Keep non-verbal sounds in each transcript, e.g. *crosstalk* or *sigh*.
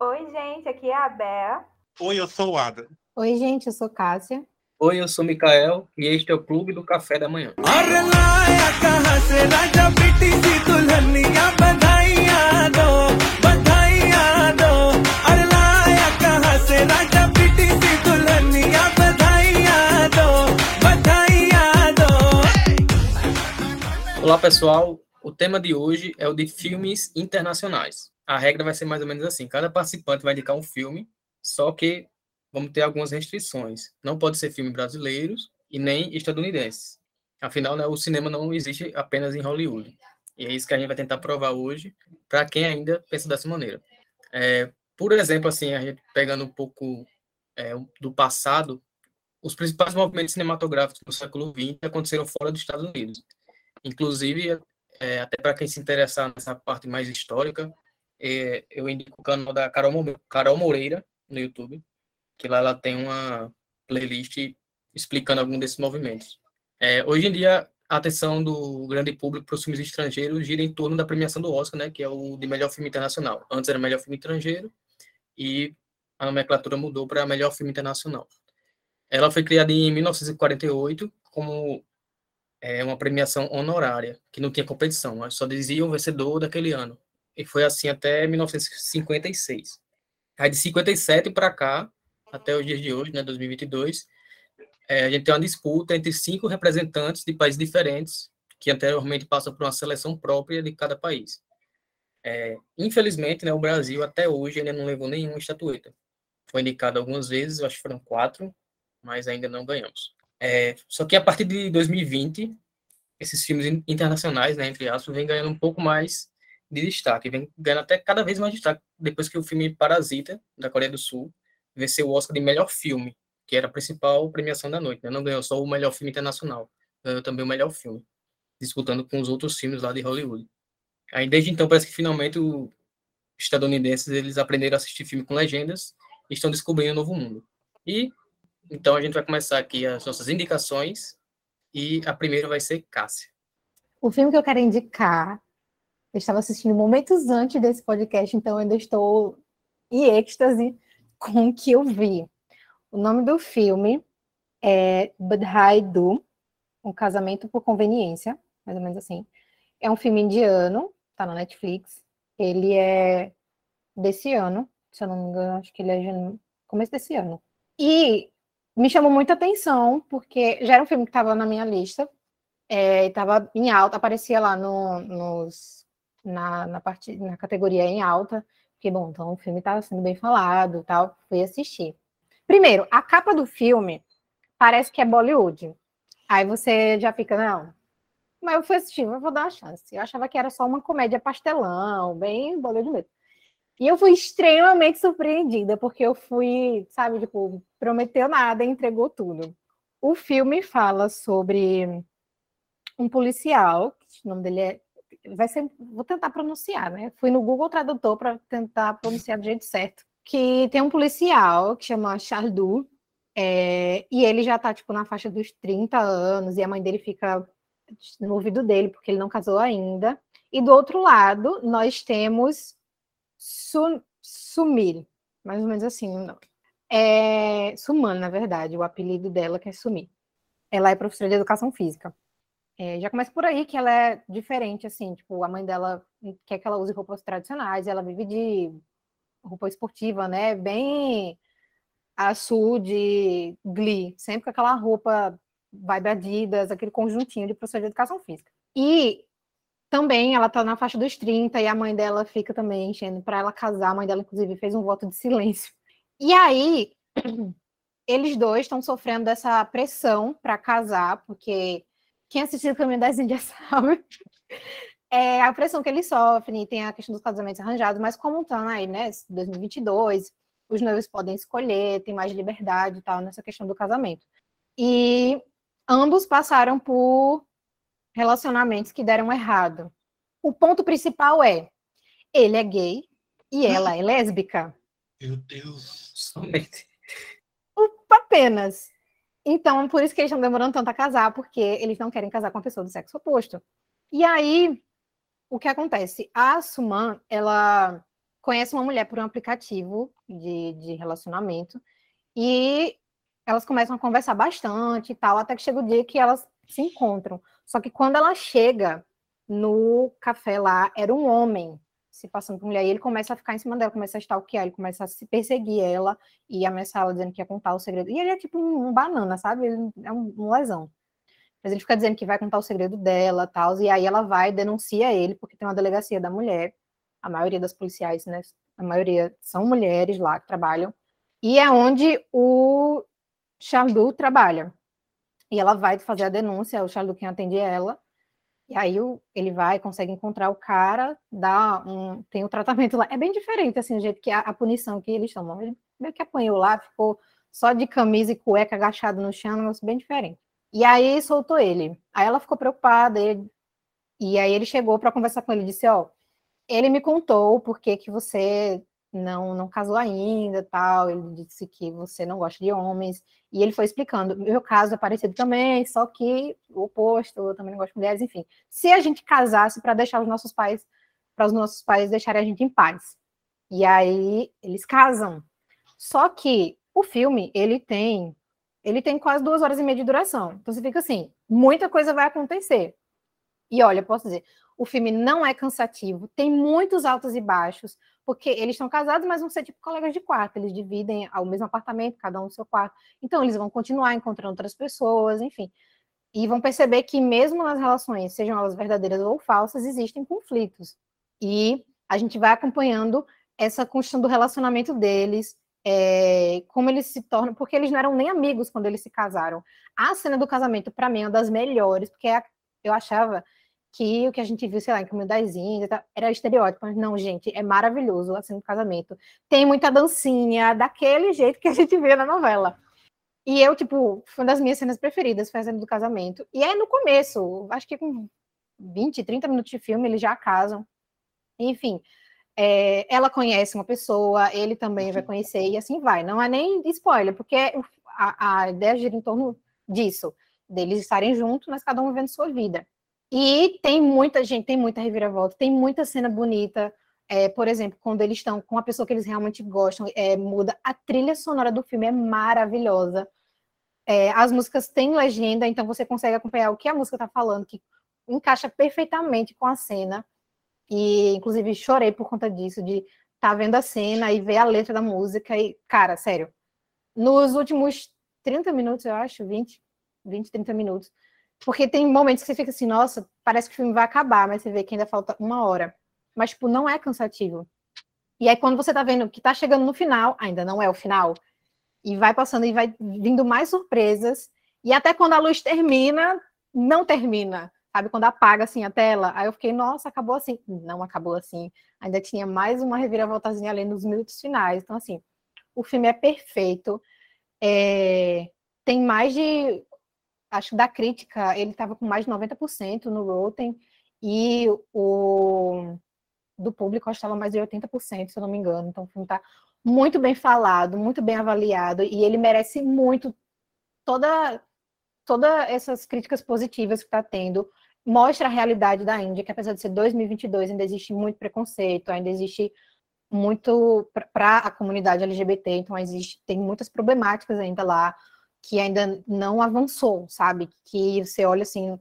Oi, gente, aqui é a Bea. Oi, eu sou o Ada. Oi, gente, eu sou Cássia. Oi, eu sou Mikael e este é o Clube do Café da Manhã. Olá, pessoal. O tema de hoje é o de filmes internacionais. A regra vai ser mais ou menos assim: cada participante vai indicar um filme, só que vamos ter algumas restrições. Não pode ser filme brasileiros e nem estadunidenses. Afinal, né, o cinema não existe apenas em Hollywood. E é isso que a gente vai tentar provar hoje para quem ainda pensa dessa maneira. É, por exemplo, assim, a gente pegando um pouco é, do passado, os principais movimentos cinematográficos do século XX aconteceram fora dos Estados Unidos. Inclusive, é, até para quem se interessar nessa parte mais histórica, é, eu indico o canal da Carol, Carol Moreira no YouTube, que lá ela tem uma playlist explicando algum desses movimentos. É, hoje em dia, a atenção do grande público para os filmes estrangeiros gira em torno da premiação do Oscar, né, que é o de melhor filme internacional. Antes era melhor filme estrangeiro e a nomenclatura mudou para melhor filme internacional. Ela foi criada em 1948 como é, uma premiação honorária, que não tinha competição, só dizia o vencedor daquele ano. E foi assim até 1956. Aí de 57 para cá, até os dias de hoje, né, 2022, é, a gente tem uma disputa entre cinco representantes de países diferentes, que anteriormente passam por uma seleção própria de cada país. É, infelizmente, né, o Brasil até hoje ainda não levou nenhuma estatueta. Foi indicado algumas vezes, acho que foram quatro, mas ainda não ganhamos. É, só que a partir de 2020, esses filmes internacionais, né, entre aspas, vem ganhando um pouco mais de destaque, vem ganhando até cada vez mais destaque, depois que o filme Parasita, da Coreia do Sul, venceu o Oscar de melhor filme, que era a principal premiação da noite. Né? Não ganhou só o melhor filme internacional, ganhou também o melhor filme, disputando com os outros filmes lá de Hollywood. Aí desde então parece que finalmente os estadunidenses eles aprenderam a assistir filme com legendas e estão descobrindo um novo mundo. E então a gente vai começar aqui as nossas indicações e a primeira vai ser Cássia. O filme que eu quero indicar, eu estava assistindo momentos antes desse podcast, então ainda estou em êxtase *laughs* com o que eu vi. O nome do filme é Budhai Du, Um Casamento por Conveniência, mais ou menos assim. É um filme indiano, tá na Netflix. Ele é desse ano, se eu não me engano, acho que ele é começo desse ano. E me chamou muita atenção, porque já era um filme que estava na minha lista, é, estava em alta, aparecia lá no, nos, na, na, parte, na categoria em alta, porque, bom, então o filme estava sendo bem falado tal, fui assistir. Primeiro, a capa do filme parece que é Bollywood. Aí você já fica, não. Mas eu fui assistir, eu vou dar uma chance. Eu achava que era só uma comédia pastelão, bem Bollywood mesmo. E eu fui extremamente surpreendida, porque eu fui, sabe, tipo, prometeu nada e entregou tudo. O filme fala sobre um policial, o nome dele é. Vai ser, vou tentar pronunciar, né? Fui no Google Tradutor para tentar pronunciar do jeito certo. Que tem um policial que chama Chardu, é, e ele já tá, tipo, na faixa dos 30 anos, e a mãe dele fica no ouvido dele, porque ele não casou ainda. E do outro lado, nós temos Su, Sumir, mais ou menos assim o nome. É Suman, na verdade, o apelido dela que é Sumir. Ela é professora de educação física. É, já começa por aí que ela é diferente, assim, tipo, a mãe dela quer que ela use roupas tradicionais, ela vive de roupa esportiva, né, bem açude, glee, sempre com aquela roupa da Adidas, aquele conjuntinho de professor de educação física. E também ela tá na faixa dos 30 e a mãe dela fica também enchendo para ela casar. A mãe dela, inclusive, fez um voto de silêncio. E aí, eles dois estão sofrendo dessa pressão para casar, porque quem assistiu o Caminho das Índias *laughs* sabe é a pressão que eles sofrem, tem a questão dos casamentos arranjados, mas como estão aí, né, 2022, os noivos podem escolher, tem mais liberdade e tal nessa questão do casamento. E ambos passaram por relacionamentos que deram errado. O ponto principal é: ele é gay e *laughs* ela é lésbica. Meu Deus, somente. Apenas. Então, por isso que eles estão demorando tanto a casar, porque eles não querem casar com uma pessoa do sexo oposto. E aí, o que acontece? A Suman, ela conhece uma mulher por um aplicativo de, de relacionamento e elas começam a conversar bastante e tal, até que chega o dia que elas se encontram. Só que quando ela chega no café lá, era um homem se passando por mulher, e ele começa a ficar em cima dela, começa a stalkear, ele começa a se perseguir ela e ameaçar ela dizendo que ia contar o segredo. E ele é tipo um, um banana, sabe? Ele é um, um lesão. Mas ele fica dizendo que vai contar o segredo dela, tal, e aí ela vai denuncia ele, porque tem uma delegacia da mulher, a maioria das policiais, né, a maioria são mulheres lá que trabalham, e é onde o Charlu trabalha. E ela vai fazer a denúncia, o Charlu quem atende ela, e aí o, ele vai, consegue encontrar o cara, dá um, tem o um tratamento lá. É bem diferente, assim, o jeito que a, a punição que eles tomam. Ele meio que apanhou lá, ficou só de camisa e cueca agachado no chão, um negócio bem diferente. E aí soltou ele. Aí ela ficou preocupada, ele, e aí ele chegou para conversar com ele, disse, ó, ele me contou por que que você não não casou ainda, tal, ele disse que você não gosta de homens, e ele foi explicando, meu caso é parecido também, só que o oposto, eu também não gosto de mulheres, enfim. Se a gente casasse para deixar os nossos pais, para os nossos pais deixarem a gente em paz. E aí eles casam. Só que o filme, ele tem ele tem quase duas horas e meia de duração. Então você fica assim, muita coisa vai acontecer. E olha, posso dizer, o filme não é cansativo, tem muitos altos e baixos, porque eles estão casados, mas vão ser tipo colegas de quarto, eles dividem o mesmo apartamento, cada um no seu quarto. Então eles vão continuar encontrando outras pessoas, enfim. E vão perceber que mesmo nas relações, sejam elas verdadeiras ou falsas, existem conflitos. E a gente vai acompanhando essa construção do relacionamento deles, é, como eles se tornam, porque eles não eram nem amigos quando eles se casaram. A cena do casamento, para mim, é uma das melhores, porque é eu achava que o que a gente viu, sei lá, em das Índias, era estereótipo. Mas não, cena é maravilhoso a cena do casamento. Tem muita dancinha, daquele jeito que a gente vê na novela. E eu, tipo, foi uma das minhas cenas preferidas, foi a cena do casamento. E é no começo, acho que com 20, 30 minutos de filme, eles já casam. Enfim, é, ela conhece uma pessoa, ele também vai conhecer, e assim vai. Não é nem spoiler, porque a, a ideia gira em torno disso, deles estarem juntos, mas cada um vivendo sua vida. E tem muita gente, tem muita reviravolta, tem muita cena bonita. É, por exemplo, quando eles estão com uma pessoa que eles realmente gostam, é, muda. A trilha sonora do filme é maravilhosa. É, as músicas têm legenda, então você consegue acompanhar o que a música está falando, que encaixa perfeitamente com a cena. E, inclusive, chorei por conta disso, de estar tá vendo a cena e ver a letra da música. E, cara, sério, nos últimos 30 minutos, eu acho, 20, 20 30 minutos, porque tem momentos que você fica assim, nossa, parece que o filme vai acabar, mas você vê que ainda falta uma hora. Mas, tipo, não é cansativo. E aí, quando você tá vendo que tá chegando no final, ainda não é o final, e vai passando e vai vindo mais surpresas, e até quando a luz termina, não termina sabe? Quando apaga assim a tela, aí eu fiquei, nossa, acabou assim. Não acabou assim. Ainda tinha mais uma reviravoltazinha ali nos minutos finais. Então, assim, o filme é perfeito. É... Tem mais de. Acho da crítica, ele estava com mais de 90% no Rotten, e o do público estava mais de 80%, se eu não me engano. Então, o filme está muito bem falado, muito bem avaliado, e ele merece muito toda todas essas críticas positivas que está tendo mostra a realidade da Índia, que apesar de ser 2022, ainda existe muito preconceito, ainda existe muito para a comunidade LGBT, então existe tem muitas problemáticas ainda lá que ainda não avançou, sabe? Que você olha assim,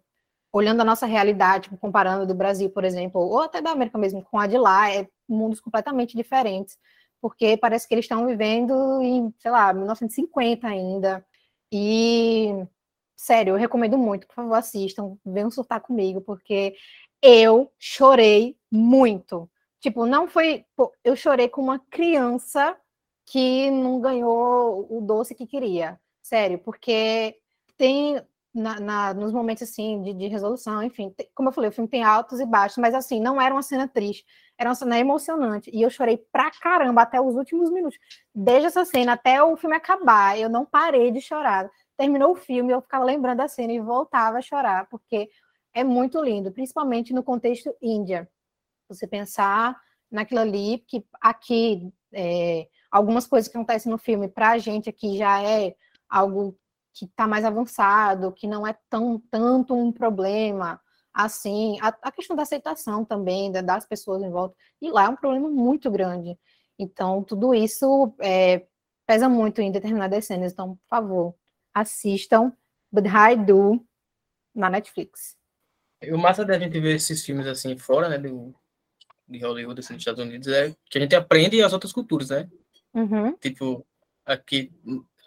olhando a nossa realidade, tipo, comparando do Brasil, por exemplo, ou até da América mesmo com a de lá, é mundos completamente diferentes, porque parece que eles estão vivendo em, sei lá, 1950 ainda. E sério, eu recomendo muito, por favor, assistam, venham surtar comigo, porque eu chorei muito. Tipo, não foi. Pô, eu chorei com uma criança que não ganhou o doce que queria. Sério, porque tem. Na, na, nos momentos assim de, de resolução, enfim, tem, como eu falei, o filme tem altos e baixos, mas assim, não era uma cena triste, era uma cena emocionante, e eu chorei pra caramba até os últimos minutos. Desde essa cena até o filme acabar, eu não parei de chorar terminou o filme, eu ficava lembrando da cena e voltava a chorar, porque é muito lindo, principalmente no contexto Índia. Você pensar naquilo ali, que aqui, é, algumas coisas que acontecem no filme, para a gente aqui já é algo que está mais avançado, que não é tão tanto um problema. assim, a, a questão da aceitação também da, das pessoas em volta, e lá é um problema muito grande. Então, tudo isso é, pesa muito em determinadas cenas. Então, por favor, assistam But I Do na Netflix. O massa da gente ver esses filmes assim fora, né, do, de Hollywood, assim, dos Estados Unidos, é que a gente aprende as outras culturas, né? Uhum. Tipo, aqui,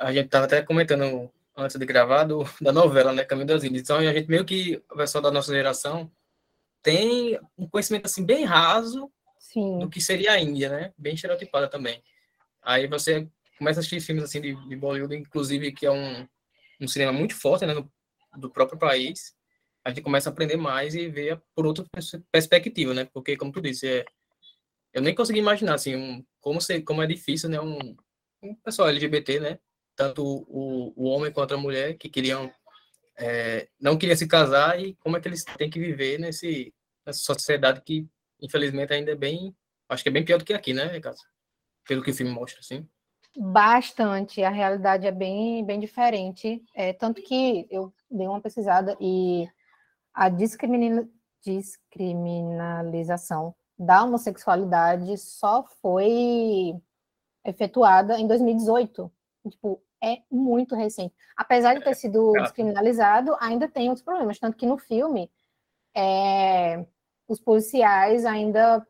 a gente tava até comentando antes de gravar do, da novela, né, Caminho das Índias. Então, a gente meio que, o pessoal da nossa geração, tem um conhecimento, assim, bem raso Sim. do que seria a Índia, né? Bem estereotipada também. Aí você começa a assistir filmes, assim, de, de Bollywood, inclusive, que é um, um cinema muito forte, né, no, do próprio país. A gente começa a aprender mais e ver por outra pers- perspectiva, né? Porque, como tu disse, é, eu nem consegui imaginar, assim, um, como, ser, como é difícil, né? Um, um pessoal LGBT, né? Tanto o, o homem quanto a mulher que queriam é, não queriam se casar e como é que eles têm que viver nesse nessa sociedade que infelizmente ainda é bem acho que é bem pior do que aqui né Ricardo? pelo que o filme mostra assim Bastante, a realidade é bem, bem diferente. É, tanto que eu dei uma pesquisada e a discrimina- descriminalização da homossexualidade só foi efetuada em 2018. Tipo, é muito recente. Apesar de ter sido Cara. descriminalizado, ainda tem outros problemas. Tanto que no filme, é, os policiais ainda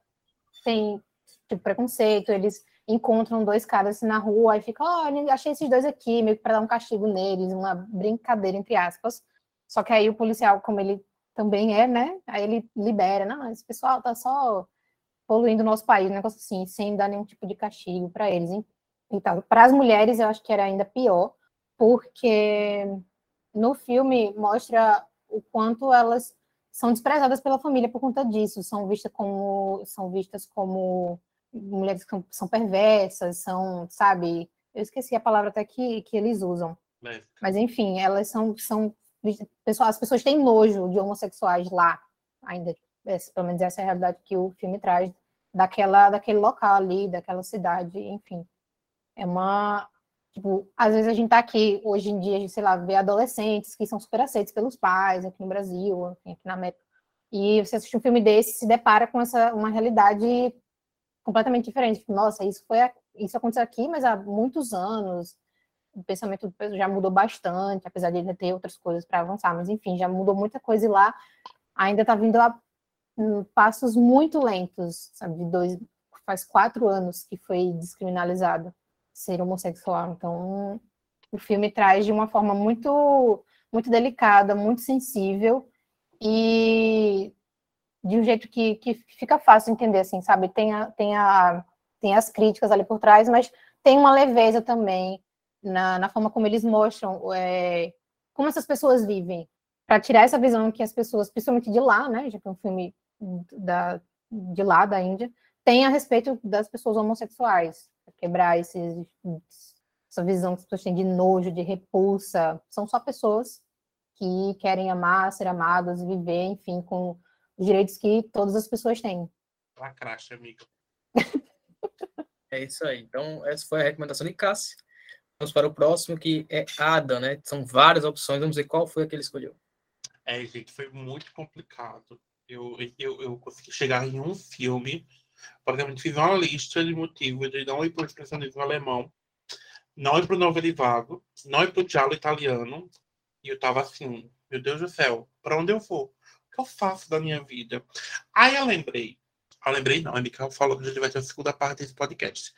têm tipo, preconceito, eles encontram dois caras assim, na rua e ficam, olha, achei esses dois aqui, meio que para dar um castigo neles, uma brincadeira, entre aspas. Só que aí o policial, como ele também é, né? Aí ele libera, não, esse pessoal tá só poluindo o nosso país, um negócio assim, sem dar nenhum tipo de castigo para eles. hein? Então, para as mulheres, eu acho que era ainda pior, porque no filme mostra o quanto elas são desprezadas pela família por conta disso, são vistas como são vistas como mulheres que são perversas, são, sabe, eu esqueci a palavra até que, que eles usam. Mas enfim, elas são, são as pessoas têm nojo de homossexuais lá, ainda. Pelo menos essa é a realidade que o filme traz daquela, daquele local ali, daquela cidade, enfim. É uma. Tipo, às vezes a gente tá aqui, hoje em dia, sei lá, vê adolescentes que são super aceitos pelos pais, aqui no Brasil, aqui na América. E você assiste um filme desse se depara com essa uma realidade completamente diferente. Tipo, Nossa, isso foi isso aconteceu aqui, mas há muitos anos o pensamento do já mudou bastante, apesar de ainda ter outras coisas para avançar, mas enfim, já mudou muita coisa e lá ainda está vindo a hum, passos muito lentos, sabe? De dois, faz quatro anos que foi descriminalizado ser homossexual, então o filme traz de uma forma muito muito delicada, muito sensível e de um jeito que, que fica fácil entender, assim, sabe? Tem, a, tem, a, tem as críticas ali por trás, mas tem uma leveza também na, na forma como eles mostram é, como essas pessoas vivem, para tirar essa visão que as pessoas, principalmente de lá, né, já que é um filme da, de lá, da Índia, tem a respeito das pessoas homossexuais, pra quebrar esses, essa visão que as pessoas têm de nojo, de repulsa, são só pessoas que querem amar, ser amadas, viver, enfim, com os direitos que todas as pessoas têm. Lacraste, amiga. É isso aí. Então, essa foi a recomendação de Cássio. Vamos para o próximo, que é Ada, né? São várias opções. Vamos ver qual foi a que ele escolheu. É, gente, foi muito complicado. Eu, eu, eu consegui chegar em um filme. Por exemplo, fiz uma lista de motivos de não ir para o expressionismo alemão, não ir para o novelizado, não ir para o diálogo italiano. E eu tava assim, meu Deus do céu, para onde eu vou? O que eu faço da minha vida? Aí eu lembrei. Eu lembrei, não, a Micael falou que a gente vai ter a segunda parte desse podcast.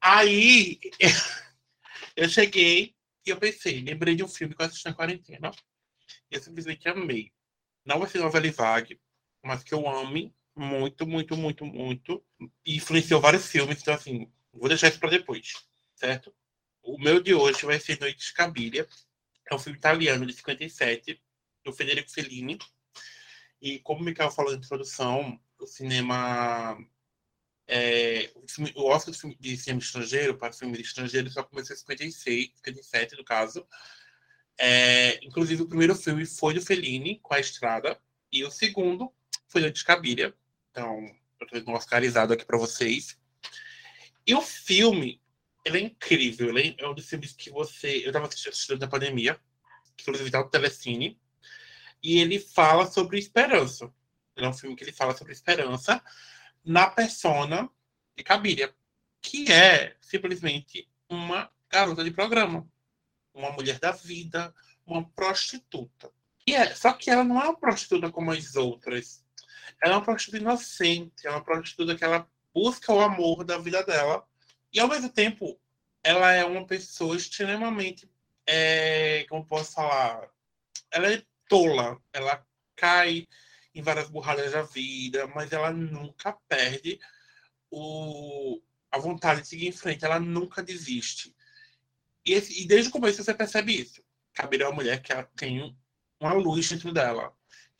Aí *laughs* eu cheguei e eu pensei, lembrei de um filme que eu assisti na quarentena. E eu simplesmente amei. Não vai ser novela vague, mas que eu ame muito, muito, muito, muito. E influenciou vários filmes, então assim, vou deixar isso para depois, certo? O meu de hoje vai ser Noite de Cabiria. É um filme italiano de 57, do Federico Fellini. E como o Mikael falou na introdução, o cinema. é, o, filme- o Oscar de, cinema estrangeiro, para filme estrangeiro, só começou em 56, 57, no caso. É, inclusive, o primeiro filme foi do Fellini, com a Estrada, e o segundo foi Noite de Cabiria. Então, eu tô dando um oscarizado aqui para vocês. E o filme, ele é incrível. Ele é um dos filmes que você. Eu estava assistindo na pandemia, que inclusive tá no Telecine. E ele fala sobre esperança. Ele é um filme que ele fala sobre esperança na persona de Cabiria, que é simplesmente uma garota de programa, uma mulher da vida, uma prostituta. E é, só que ela não é uma prostituta como as outras. Ela é uma prostituta inocente, é uma prostituta que ela busca o amor da vida dela. E ao mesmo tempo, ela é uma pessoa extremamente, é, como posso falar, ela é tola, ela cai em várias burradas da vida, mas ela nunca perde o, a vontade de seguir em frente, ela nunca desiste. E, esse, e desde o começo você percebe isso. Cabira é uma mulher que tem uma luz dentro dela,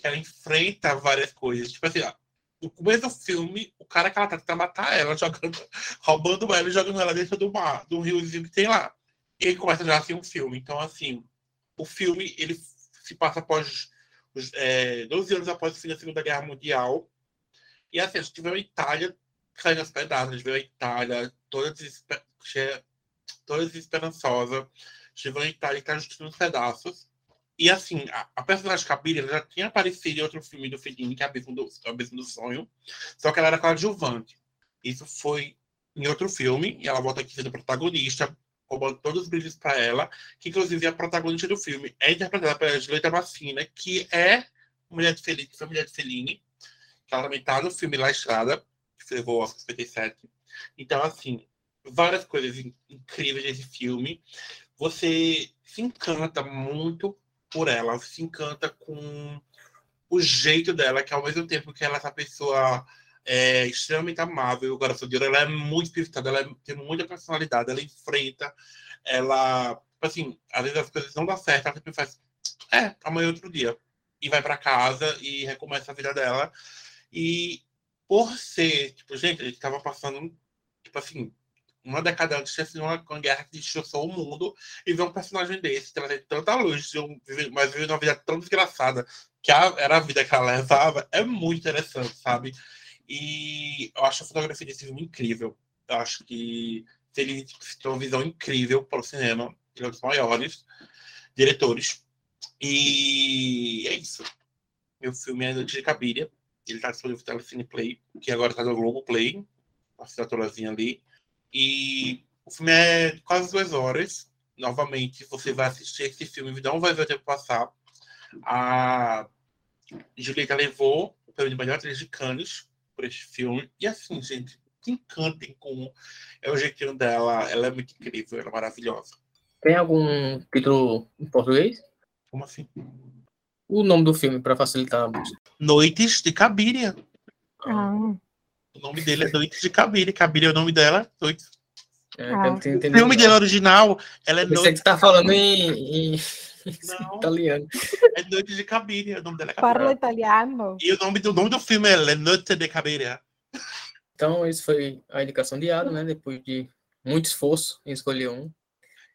ela enfrenta várias coisas. Tipo assim, ó, no começo do filme, o cara que ela tá tentando matar ela, *laughs* jogando, roubando ela e jogando ela dentro do mar, do riozinho que tem lá. E ele começa já assim um filme. Então, assim, o filme ele se passa após é, 12 anos após o fim da Segunda Guerra Mundial. E assim, a gente vê a Itália caindo aos pedaços, a gente vê a Itália toda, desesper... toda desesperançosa, a gente vê a Itália caindo nos pedaços. E assim, a, a personagem Cabira já tinha aparecido em outro filme do Fellini, que é Abismo do, Abismo do Sonho, só que ela era coadjuvante. Isso foi em outro filme, e ela volta aqui sendo protagonista, roubando todos os brilhos para ela, que inclusive é a protagonista do filme é interpretada pela Julieta Massina, que é mulher de Fellini, que foi mulher de Fellini, que ela também tá no filme La Estrada, que levou Oscar 57. Então, assim, várias coisas incríveis desse filme. Você se encanta muito por ela, se encanta com o jeito dela, que ao mesmo tempo que ela é essa pessoa é extremamente amável, o coração de ouro, ela é muito espiritada, ela é, tem muita personalidade, ela enfrenta, ela, tipo assim, às vezes as coisas não dão certo, ela sempre faz, é, amanhã é outro dia, e vai para casa e recomeça a vida dela, e por ser, tipo, gente, a gente tava passando, tipo assim, uma década antes de uma, uma guerra que destroçou o mundo e ver um personagem desse trazer tanta luz, mas viver uma vida tão desgraçada que a, era a vida que ela levava, é muito interessante, sabe? E eu acho a fotografia desse filme incrível. Eu acho que ele tem uma visão incrível para o cinema. Ele é um dos maiores diretores. E é isso. Meu filme é Noite de Cabiria. Ele está disponível no Telecine Play, que agora está no Globo Play, a assinaturazinha ali. E o filme é quase duas horas. Novamente, você vai assistir esse filme, não vai ver o tempo passar. A Julieta levou o prêmio de melhor atriz de Cannes por este filme. E assim, gente, se encantem com é o jeitinho dela. Ela é muito incrível, ela é maravilhosa. Tem algum título em português? Como assim? O nome do filme, para facilitar a busca. Noites de Cabiria. Ah, O nome dele é Noites de Cabiria. Cabiria é o nome dela. Noites. É, Ah. não O filme dele original, ela é Você Noites, que tá falando em, em italiano. é Noites de Cabiria. O nome dela é parla italiano. E o nome do, o nome do filme é Le Notte de Cabiria. Então, isso foi a indicação de Adam, né? Depois de muito esforço em escolher um.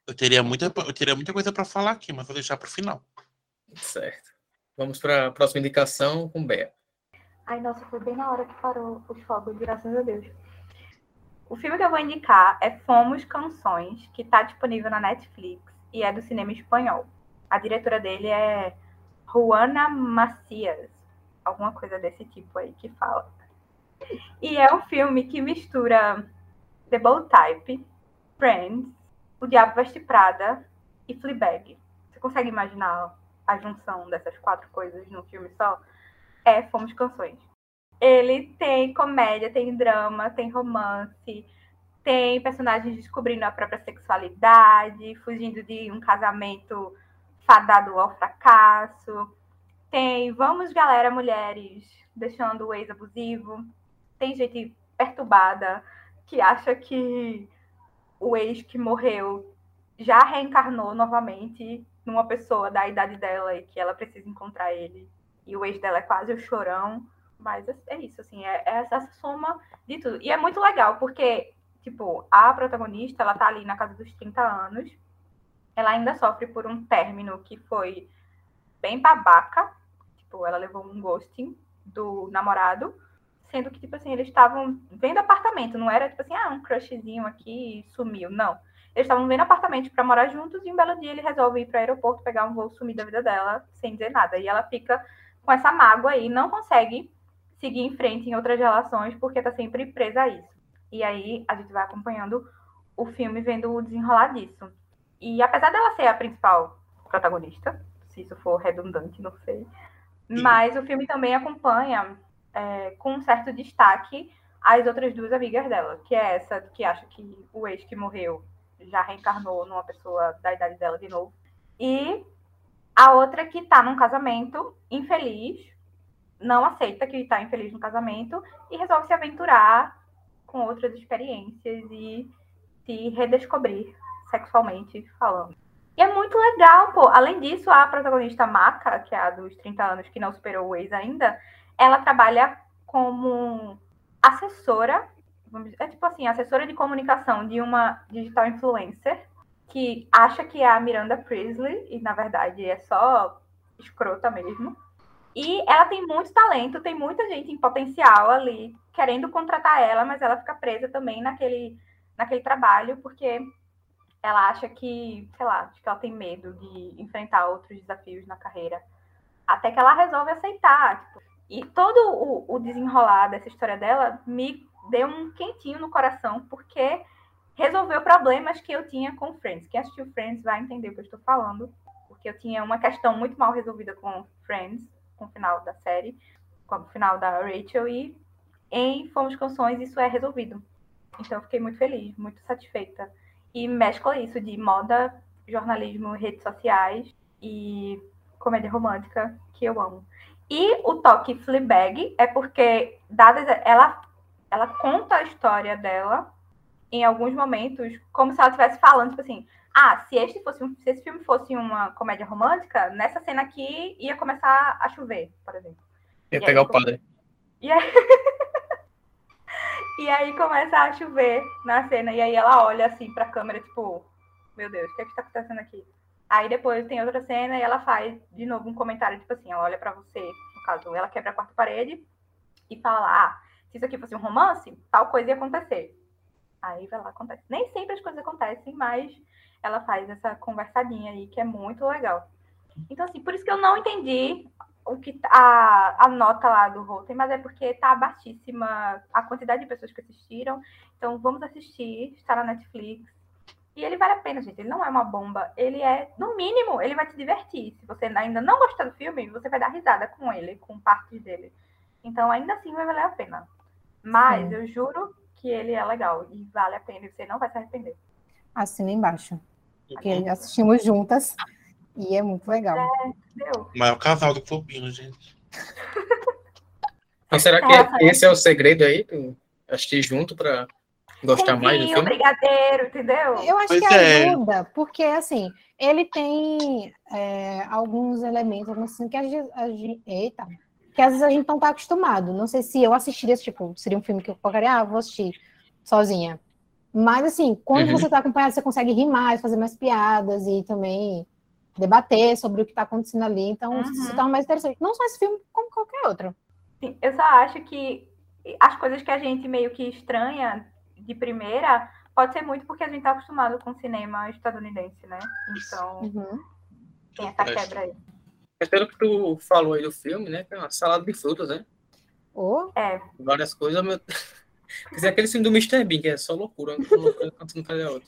Eu teria muita, eu teria muita coisa para falar aqui, mas vou deixar para o final. Certo. Vamos para a próxima indicação com Bea. Ai, nossa, foi bem na hora que parou os fogos, graças a Deus. O filme que eu vou indicar é Fomos Canções, que está disponível na Netflix e é do cinema espanhol. A diretora dele é Juana Macias, alguma coisa desse tipo aí que fala. E é um filme que mistura The Bold Type, Friends, O Diabo Veste Prada e Fleabag. Você consegue imaginar a junção dessas quatro coisas num filme só? É Fomos Canções. Ele tem comédia, tem drama, tem romance, tem personagens descobrindo a própria sexualidade, fugindo de um casamento fadado ao fracasso. Tem vamos, galera, mulheres, deixando o ex abusivo. Tem gente perturbada que acha que o ex que morreu já reencarnou novamente numa pessoa da idade dela e que ela precisa encontrar ele. E o ex dela é quase o chorão. Mas é isso, assim, é, é essa soma de tudo. E é muito legal, porque, tipo, a protagonista, ela tá ali na casa dos 30 anos. Ela ainda sofre por um término que foi bem babaca. Tipo, ela levou um ghosting do namorado. Sendo que, tipo assim, eles estavam vendo apartamento. Não era, tipo assim, ah, um crushzinho aqui sumiu. Não. Eles estavam vendo apartamentos para morar juntos e um belo dia ele resolve ir para o aeroporto pegar um voo sumir da vida dela sem dizer nada. E ela fica com essa mágoa aí, não consegue seguir em frente em outras relações porque está sempre presa a isso. E aí a gente vai acompanhando o filme vendo o desenrolar disso. E apesar dela ser a principal protagonista, se isso for redundante, não sei, mas o filme também acompanha é, com um certo destaque as outras duas amigas dela, que é essa que acha que o ex que morreu já reencarnou numa pessoa da idade dela de novo. E a outra que tá num casamento infeliz, não aceita que está infeliz no casamento e resolve se aventurar com outras experiências e se redescobrir sexualmente falando. E é muito legal, pô. Além disso, a protagonista Maca, que é a dos 30 anos que não superou o ex ainda, ela trabalha como assessora, é tipo assim, assessora de comunicação de uma digital influencer que acha que é a Miranda Priestley e na verdade é só escrota mesmo. E ela tem muito talento, tem muita gente em potencial ali querendo contratar ela, mas ela fica presa também naquele, naquele trabalho porque ela acha que, sei lá, acho que ela tem medo de enfrentar outros desafios na carreira. Até que ela resolve aceitar. Tipo, e todo o, o desenrolar dessa história dela me deu um quentinho no coração, porque resolveu problemas que eu tinha com Friends. Quem assistiu Friends vai entender o que eu estou falando, porque eu tinha uma questão muito mal resolvida com Friends, com o final da série, com o final da Rachel, e em Fomos Canções isso é resolvido. Então eu fiquei muito feliz, muito satisfeita e mescla isso de moda, jornalismo, redes sociais e comédia romântica, que eu amo. E o toque Fleabag é porque, ela, ela conta a história dela em alguns momentos, como se ela estivesse falando, tipo assim, ah, se este fosse um, se esse filme fosse uma comédia romântica, nessa cena aqui ia começar a chover, por exemplo. Ia e pegar aí, o padre. E aí... *laughs* E aí começa a chover na cena. E aí ela olha assim pra câmera, tipo, meu Deus, o que é que tá acontecendo aqui? Aí depois tem outra cena e ela faz de novo um comentário, tipo assim, ela olha para você, no caso, ela quebra a quarta parede e fala, ah, se isso aqui fosse um romance, tal coisa ia acontecer. Aí vai lá, acontece. Nem sempre as coisas acontecem, mas ela faz essa conversadinha aí que é muito legal. Então, assim, por isso que eu não entendi o que a, a nota lá do Rotten, mas é porque tá baixíssima a quantidade de pessoas que assistiram. Então vamos assistir, está na Netflix. E ele vale a pena, gente. Ele não é uma bomba. Ele é, no mínimo, ele vai te divertir. Se você ainda não gostar do filme, você vai dar risada com ele, com partes dele. Então, ainda assim, vai valer a pena. Mas Sim. eu juro que ele é legal e vale a pena. E você não vai se arrepender. Assina embaixo. Porque assistimos juntas. E é muito legal. É, entendeu? O maior casal do clubinho, gente. Então, será que é, esse é o segredo aí? Assistir junto para gostar mais do filme? brigadeiro, entendeu? Eu acho pois que é. ajuda, porque assim, ele tem é, alguns elementos, assim, que a gente, a gente, eita, que às vezes a gente não tá acostumado. Não sei se eu assistiria esse tipo, seria um filme que eu colocaria, ah, vou assistir sozinha. Mas assim, quando uhum. você tá acompanhado, você consegue rir mais, fazer mais piadas e também debater sobre o que está acontecendo ali. Então, uhum. se torna mais interessante. Não só esse filme, como qualquer outro. Sim, eu só acho que as coisas que a gente meio que estranha de primeira pode ser muito porque a gente está acostumado com o cinema estadunidense, né? Então, uhum. tem essa quebra aí. Pelo que tu falou aí do filme, né? Que é uma salada de frutas, né? Oh. É. Várias coisas, meu... Quer aquele filme do Mr. Bean, que é só loucura,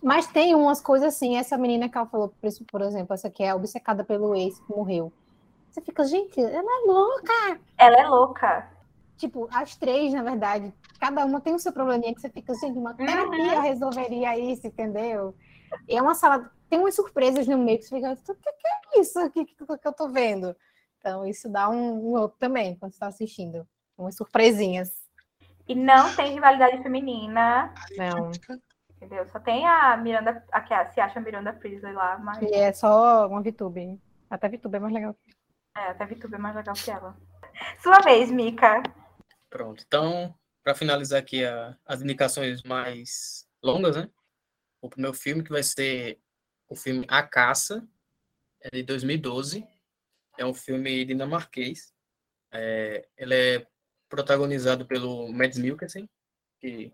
Mas tem umas coisas assim, essa menina que ela falou, por exemplo, essa que é obcecada pelo ex que morreu. Você fica, gente, ela é louca! Ela é louca. Tipo, as três, na verdade, cada uma tem o seu probleminha que você fica, gente, uma terapia uhum. resolveria isso, entendeu? E é uma sala, tem umas surpresas no meio que você fica, o que, que é isso aqui que, que eu tô vendo? Então, isso dá um, um outro também, quando você tá assistindo. Umas surpresinhas. E não tem rivalidade feminina. Não. Entendeu? Só tem a Miranda, a que se acha Miranda Priestley lá, mas. E é só uma VTube. Até VTube é mais legal. É, até VTube é mais legal que ela. Sua vez, Mika. Pronto. Então, para finalizar aqui a, as indicações mais longas, né? O primeiro filme que vai ser o filme A Caça, é de 2012. É um filme dinamarquês. É, ele é protagonizado pelo Mads Mikkelsen, que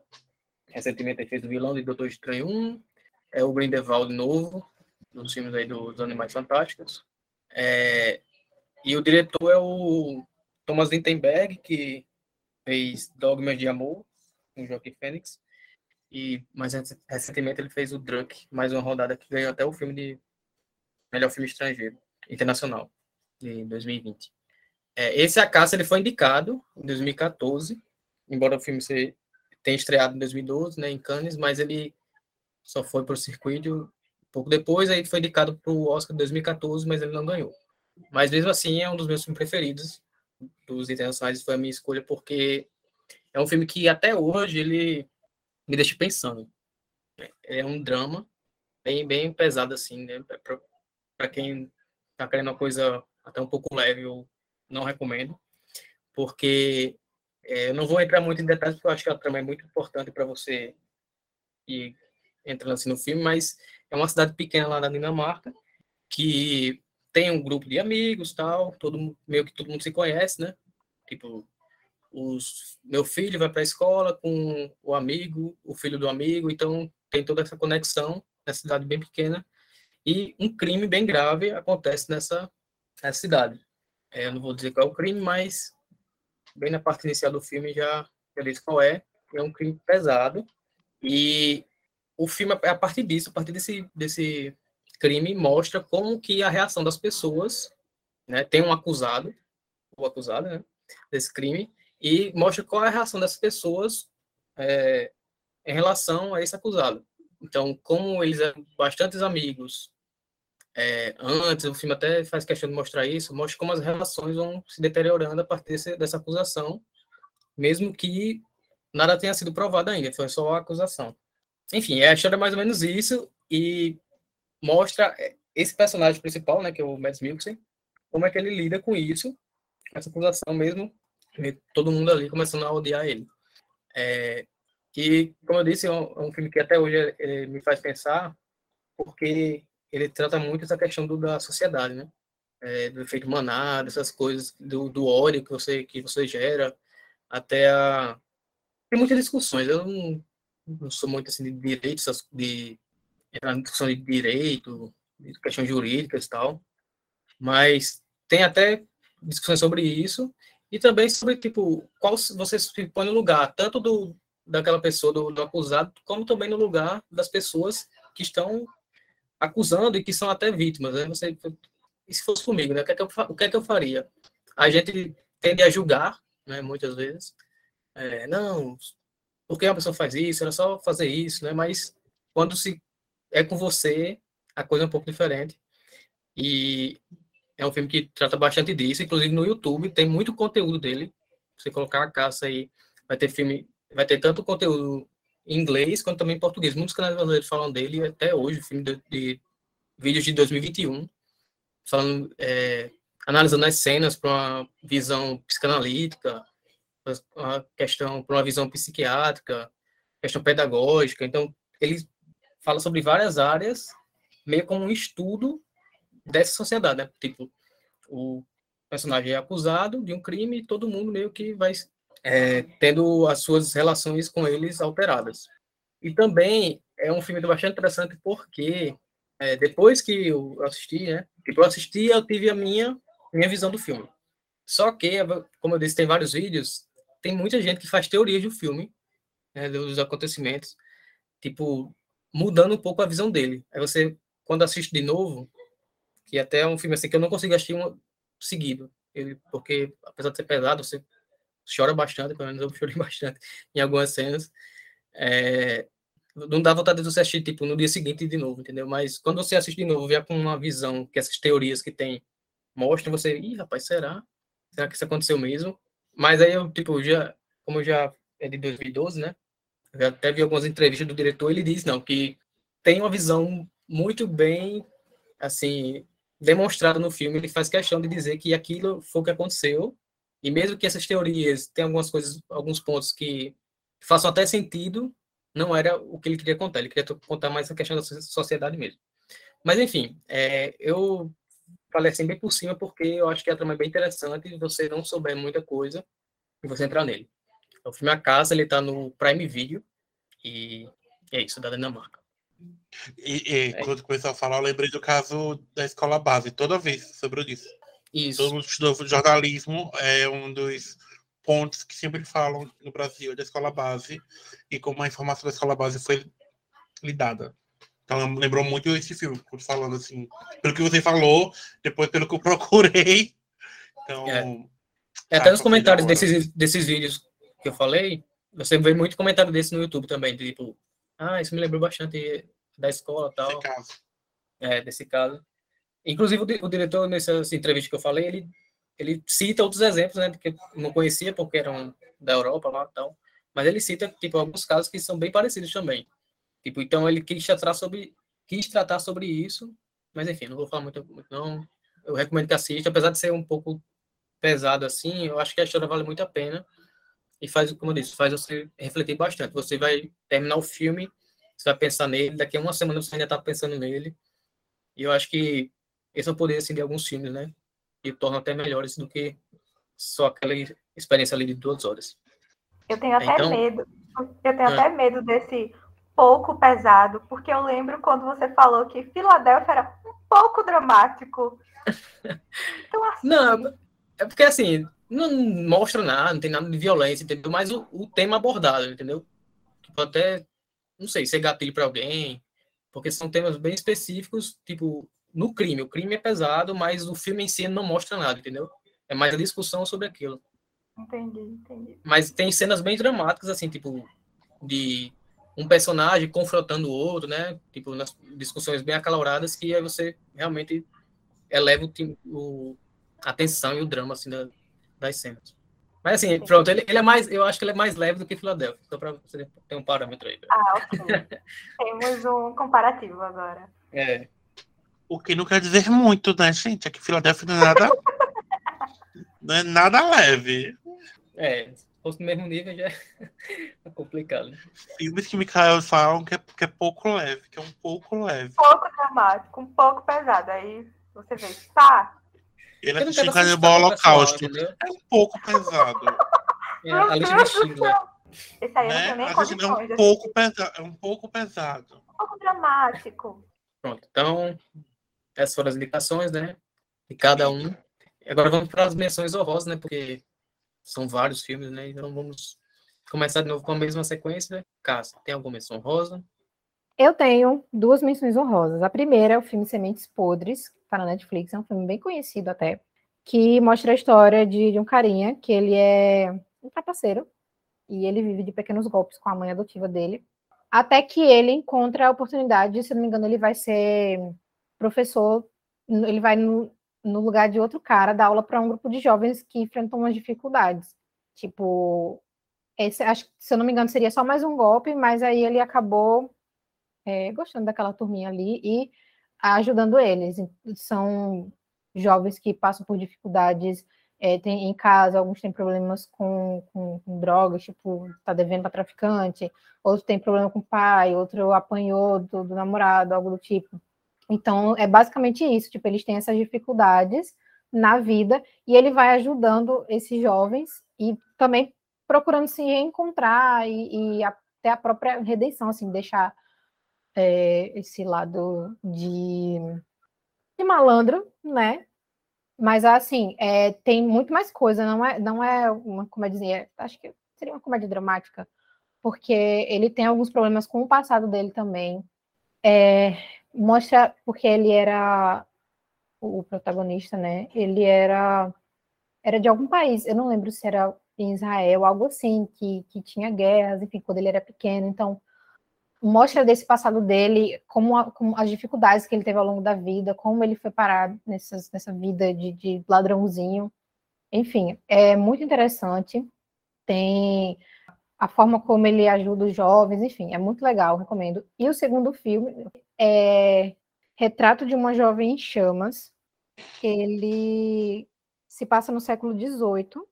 recentemente fez o vilão de Doutor Estranho 1, é o Grindelwald novo, dos filmes aí dos Animais Fantásticos. É, e o diretor é o Thomas Vinterberg, que fez Dogmas de Amor, com Joaquim Fênix. E mais recentemente ele fez o Drunk, mais uma rodada que ganhou até o filme de melhor filme estrangeiro internacional de 2020. É, esse A Caça ele foi indicado em 2014, embora o filme tenha estreado em 2012, né, em Cannes, mas ele só foi para o circuito pouco depois, aí foi indicado para o Oscar de 2014, mas ele não ganhou. Mas mesmo assim é um dos meus filmes preferidos dos internacionais, foi a minha escolha porque é um filme que até hoje ele me deixa pensando. É um drama bem bem pesado assim, né? Para quem tá querendo uma coisa até um pouco leve, eu não recomendo, porque é, eu não vou entrar muito em detalhes, porque eu acho que a trama é muito importante para você ir entrando assim no filme, mas é uma cidade pequena lá na Dinamarca que tem um grupo de amigos, tal, todo meio que todo mundo se conhece, né? Tipo, os, meu filho vai para a escola com o amigo, o filho do amigo, então tem toda essa conexão nessa cidade bem pequena e um crime bem grave acontece nessa, nessa cidade. É, eu não vou dizer qual é o crime, mas bem na parte inicial do filme já, já disse qual é. É um crime pesado e o filme a partir disso, a partir desse, desse crime mostra como que a reação das pessoas, né, tem um acusado, o acusado, né, desse crime, e mostra qual é a reação das pessoas é, em relação a esse acusado. Então, como eles eram bastantes amigos é, antes, o filme até faz questão de mostrar isso, mostra como as relações vão se deteriorando a partir desse, dessa acusação, mesmo que nada tenha sido provado ainda, foi só a acusação. Enfim, é a história é mais ou menos isso, e mostra é, esse personagem principal, né, que é o Mads Mikkelsen, como é que ele lida com isso, essa acusação mesmo, todo mundo ali começando a odiar ele. É, e, como eu disse, é um, é um filme que até hoje é, me faz pensar, porque ele trata muito essa questão do, da sociedade, né? É, do efeito manada, essas coisas, do, do ódio que você, que você gera, até a... Tem muitas discussões, eu não, não sou muito assim de direitos, de na discussão de direito, de questões jurídicas e tal, mas tem até discussões sobre isso e também sobre tipo qual você se põe no lugar tanto do daquela pessoa do, do acusado como também no lugar das pessoas que estão acusando e que são até vítimas né? você e se fosse comigo né? O que é que eu, o que é que eu faria? A gente tende a julgar né muitas vezes. É, não porque a pessoa faz isso? Era só fazer isso né? Mas quando se é com você, a coisa é um pouco diferente. E é um filme que trata bastante disso, inclusive no YouTube tem muito conteúdo dele. Você colocar a caça aí, vai ter filme, vai ter tanto conteúdo em inglês quanto também em português. Muitos canais brasileiros falam dele até hoje, filme de, de vídeos de 2021, falando, é, analisando as cenas para uma visão psicanalítica, uma questão para uma visão psiquiátrica, questão pedagógica. Então, eles fala sobre várias áreas, meio como um estudo dessa sociedade, né? Tipo, o personagem é acusado de um crime e todo mundo meio que vai é, tendo as suas relações com eles alteradas. E também é um filme bastante interessante porque é, depois que eu assisti, né? Tipo, eu assisti, eu tive a minha minha visão do filme. Só que, como eu disse, tem vários vídeos, tem muita gente que faz teorias do filme, né, dos acontecimentos. Tipo, mudando um pouco a visão dele. Aí você, quando assiste de novo, que até é um filme assim que eu não consigo assistir um seguido, ele, porque apesar de ser pesado, você chora bastante, pelo menos eu *laughs* chorei bastante em algumas cenas. É, não dá vontade de você assistir tipo no dia seguinte de novo, entendeu? Mas quando você assiste de novo, vê com uma visão que essas teorias que tem mostram você, ih, rapaz, será? Será que isso aconteceu mesmo? Mas aí eu tipo já, como já é de 2012, né? Eu até vi algumas entrevistas do diretor, ele diz não que tem uma visão muito bem assim demonstrada no filme. Ele faz questão de dizer que aquilo foi o que aconteceu e mesmo que essas teorias tenham algumas coisas, alguns pontos que façam até sentido, não era o que ele queria contar. Ele queria contar mais a questão da sociedade mesmo. Mas enfim, é, eu falei assim bem por cima porque eu acho que a trama é bem interessante e você não souber muita coisa e você entrar nele. O filme A Casa, ele tá no Prime Video e é isso, da Dinamarca. E, e é. quando começou a falar, eu lembrei do caso da escola base, toda vez sobre isso. Isso. Todo mundo estudou jornalismo, é um dos pontos que sempre falam no Brasil da escola base e como a informação da escola base foi lidada. Então lembrou muito esse filme, falando assim, pelo que você falou, depois pelo que eu *laughs* procurei. Então. É. É, até nos comentários desses, desses vídeos que eu falei, você vê muito comentário desse no YouTube também, tipo, ah, isso me lembrou bastante da escola e tal. Desse caso. É, desse caso. Inclusive, o, o diretor, nessa entrevista que eu falei, ele, ele cita outros exemplos, né, que eu não conhecia porque eram da Europa lá e tal, mas ele cita, tipo, alguns casos que são bem parecidos também. Tipo, então ele quis tratar sobre, quis tratar sobre isso, mas enfim, não vou falar muito, muito não. Eu recomendo que assista, apesar de ser um pouco pesado assim, eu acho que a história vale muito a pena e faz, como eu disse, faz você refletir bastante. Você vai terminar o filme, você vai pensar nele, daqui a uma semana você ainda está pensando nele. E eu acho que esse é o poder assim, de alguns filmes, né? E torna até melhores do que só aquela experiência ali de duas horas. Eu tenho até então, medo. Eu tenho é. até medo desse pouco pesado, porque eu lembro quando você falou que Filadélfia era um pouco dramático. *laughs* Então, assim... Não, é porque assim, não mostra nada, não tem nada de violência, entendeu? Mas o, o tema abordado, entendeu? Tipo, até, não sei, ser gatilho para alguém, porque são temas bem específicos, tipo, no crime. O crime é pesado, mas o filme em si não mostra nada, entendeu? É mais a discussão sobre aquilo. Entendi, entendi. Mas tem cenas bem dramáticas, assim, tipo, de um personagem confrontando o outro, né? Tipo, nas discussões bem acaloradas, que aí você realmente eleva o, o, a tensão e o drama, assim, da, das cenas. Mas assim, pronto, ele, ele, é mais, eu acho que ele é mais leve do que Filadélfia, só para você ter um parâmetro aí. Ah, ok. *laughs* Temos um comparativo agora. É. O que não quer dizer muito, né, gente? É que Filadélfia não é nada, *laughs* não é nada leve. É, se fosse no mesmo nível já é *laughs* complicado. Filmes que Mikael falam que é, que é pouco leve, que é um pouco leve. Pouco dramático, um pouco pesado. Aí você vê, tá, ele assistiu Canibal Holocausto. É um pouco pesado. É, a lista de Schindler. Esse aí né? é um pouco pesado. É um pouco pesado. Um pouco dramático. Pronto, então, essas foram as indicações, né? De cada um. Agora vamos para as menções honrosas, né? Porque são vários filmes, né? Então vamos começar de novo com a mesma sequência. Né? Cássio, tem alguma menção honrosa? Eu tenho duas menções honrosas. A primeira é o filme Sementes Podres, está na Netflix, é um filme bem conhecido até, que mostra a história de, de um carinha que ele é um trapaceiro e ele vive de pequenos golpes com a mãe adotiva dele, até que ele encontra a oportunidade, se não me engano, ele vai ser professor, ele vai no, no lugar de outro cara dar aula para um grupo de jovens que enfrentam umas dificuldades. Tipo, esse, acho se eu não me engano, seria só mais um golpe, mas aí ele acabou é, gostando daquela turminha ali e ajudando eles. São jovens que passam por dificuldades é, tem, em casa, alguns têm problemas com, com, com drogas, tipo, tá devendo para traficante, outros têm problema com o pai, outro apanhou do, do, namorado, algo do tipo. Então, é basicamente isso, tipo, eles têm essas dificuldades na vida e ele vai ajudando esses jovens e também procurando se reencontrar e, e até a própria redenção, assim, deixar é, esse lado de, de malandro, né? Mas assim, é, tem muito mais coisa, não é, não é uma comédia, acho que seria uma comédia dramática, porque ele tem alguns problemas com o passado dele também. É, mostra porque ele era o protagonista, né? Ele era era de algum país, eu não lembro se era em Israel, algo assim, que, que tinha guerras, enfim, quando ele era pequeno. Então, mostra desse passado dele, como, a, como, as dificuldades que ele teve ao longo da vida, como ele foi parar nessa vida de, de ladrãozinho. Enfim, é muito interessante. Tem a forma como ele ajuda os jovens, enfim, é muito legal, recomendo. E o segundo filme é Retrato de uma Jovem em Chamas. Ele se passa no século XVIII.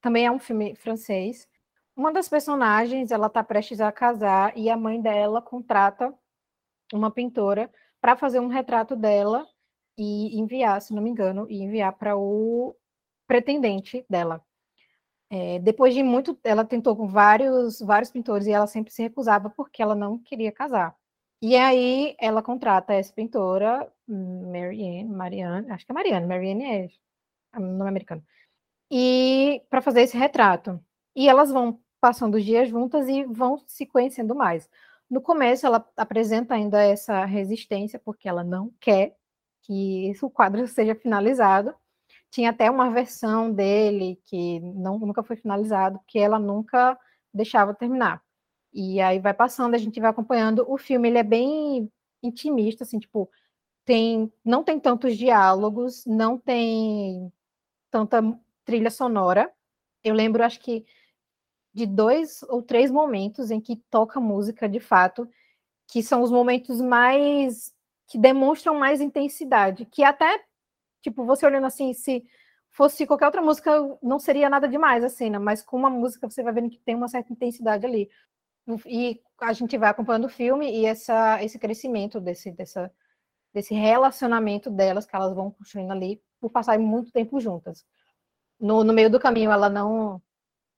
Também é um filme francês uma das personagens, ela está prestes a casar e a mãe dela contrata uma pintora para fazer um retrato dela e enviar, se não me engano, e enviar para o pretendente dela. É, depois de muito, ela tentou com vários, vários pintores e ela sempre se recusava porque ela não queria casar. E aí ela contrata essa pintora, Marianne, Marianne, acho que é Marianne, Marianne é o nome americano, e para fazer esse retrato. E elas vão passando os dias juntas e vão se conhecendo mais. No começo, ela apresenta ainda essa resistência, porque ela não quer que o quadro *laughs* seja finalizado. Tinha até uma versão dele que não, nunca foi finalizado, que ela nunca deixava terminar. E aí vai passando, a gente vai acompanhando. O filme ele é bem intimista, assim, tipo, tem, não tem tantos diálogos, não tem tanta trilha sonora. Eu lembro, acho que de dois ou três momentos em que toca música de fato, que são os momentos mais que demonstram mais intensidade, que até tipo você olhando assim, se fosse qualquer outra música, não seria nada demais a cena, mas com uma música você vai vendo que tem uma certa intensidade ali. E a gente vai acompanhando o filme e essa, esse crescimento desse, dessa, desse relacionamento delas que elas vão construindo ali por passar muito tempo juntas. No, no meio do caminho, ela não